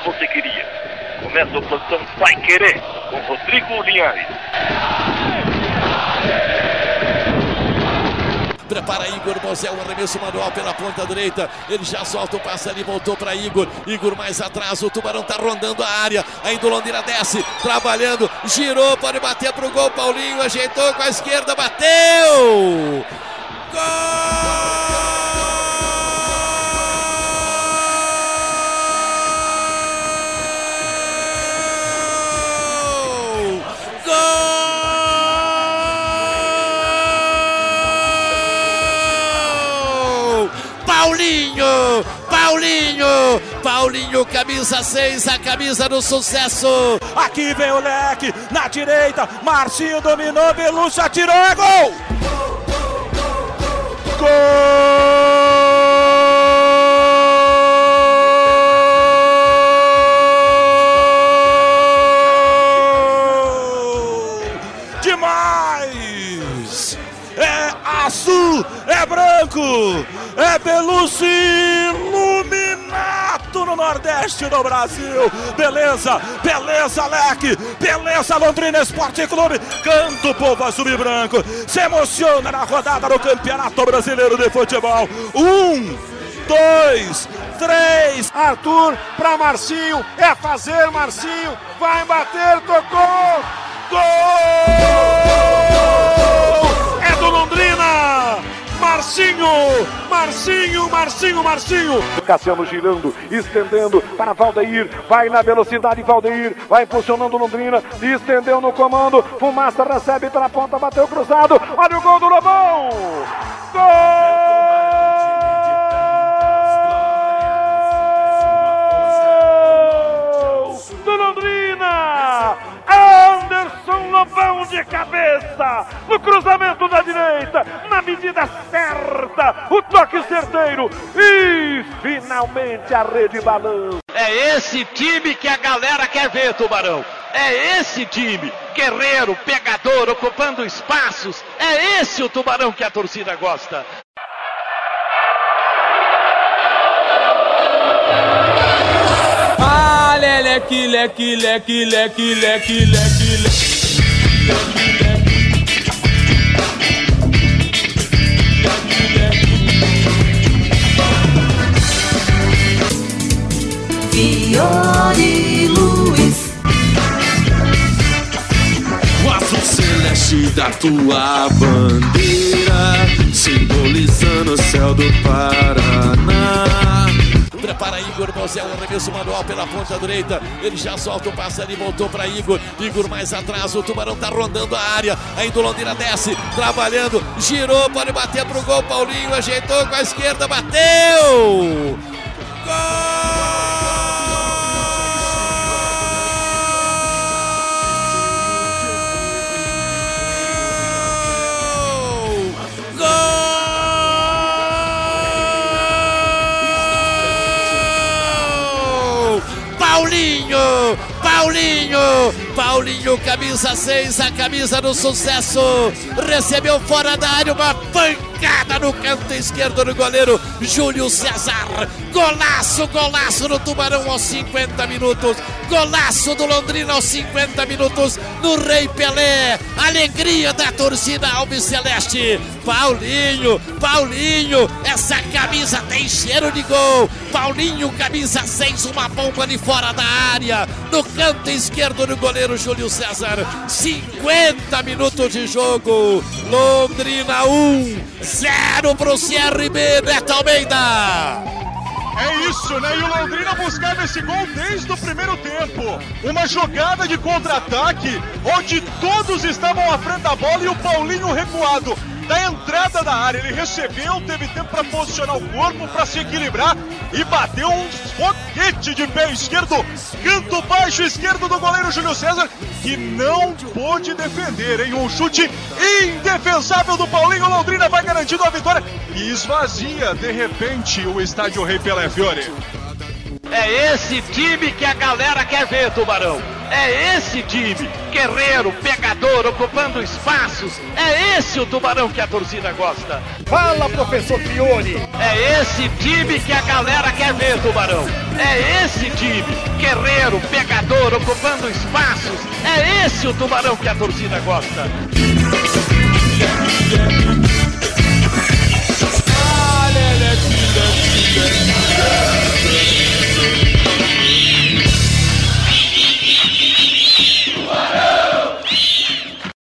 que você queria. Começa o plantão Vai Querer com Rodrigo Linhares. Prepara Igor Mozel, o arremesso manual pela ponta direita. Ele já solta o passe ali, voltou para Igor. Igor mais atrás, o Tubarão tá rondando a área. Ainda o Londrina desce, trabalhando, girou, pode bater pro gol. Paulinho ajeitou com a esquerda, bateu! Gol! Paulinho, Paulinho, camisa 6, a camisa do sucesso. Aqui vem o leque, na direita, Marcinho dominou, Belucci atirou, é gol! Gol! Demais! É azul, é branco, é Belucci iluminato no Nordeste do Brasil. Beleza, beleza, Leque, beleza, Londrina Esporte Clube. Canta o povo azul e branco, se emociona na rodada do Campeonato Brasileiro de Futebol. Um, dois, três. Arthur para Marcinho, é fazer Marcinho, vai bater, tocou, gol! É do Londrina! Marcinho, Marcinho, Marcinho, Marcinho. Cassiano girando, estendendo para Valdeir, vai na velocidade Valdeir, vai impulsionando Londrina, estendeu no comando, Fumaça recebe pela ponta, bateu cruzado, olha o gol do Lobão! Gol! Do Londrina! Anderson Lobão de cabeça, no cruzamento da direita, na medida certa, o toque e finalmente a rede balança. É esse time que a galera quer ver, Tubarão. É esse time, guerreiro, pegador, ocupando espaços. É esse o Tubarão que a torcida gosta. Ah, leque, leque, leque, leque, leque, leque, leque. Celeste da tua bandeira, simbolizando o céu do Paraná. Prepara Igor Mozel, o arremesso manual pela ponta direita. Ele já solta o passe ali, voltou para Igor. Igor mais atrás, o Tubarão tá rondando a área. Ainda o Londrina desce, trabalhando, girou, pode bater pro gol. Paulinho ajeitou com a esquerda, bateu! Gol! Paulinho! Paulinho! Paulinho, camisa 6, a camisa do sucesso. Recebeu fora da área uma pancada no canto esquerdo do goleiro Júlio César. Golaço, golaço do Tubarão aos 50 minutos. Golaço do Londrina aos 50 minutos no Rei Pelé. Alegria da torcida Alves Celeste. Paulinho, Paulinho, essa camisa tem cheiro de gol. Paulinho, camisa 6, uma bomba de fora da área. No canto esquerdo do goleiro Júlio César. 50 minutos de jogo. Londrina 1, 0 pro CRB, Beto Almeida. É isso, né? E o Londrina buscava esse gol desde o primeiro tempo. Uma jogada de contra-ataque, onde todos estavam à frente da bola e o Paulinho recuado. Da entrada da área, ele recebeu, teve tempo para posicionar o corpo, para se equilibrar e bateu um foguete de pé esquerdo, canto baixo esquerdo do goleiro Júlio César, que não pôde defender, em um chute indefensável do Paulinho. Londrina vai garantindo a vitória e esvazia de repente o estádio Rei Pelé Fiore. É esse time que a galera quer ver, Tubarão. É esse time, guerreiro, pegador, ocupando espaços. É esse o tubarão que a torcida gosta. Fala, professor Fiore. É esse time que a galera quer ver, tubarão. É esse time, guerreiro, pegador, ocupando espaços. É esse o tubarão que a torcida gosta.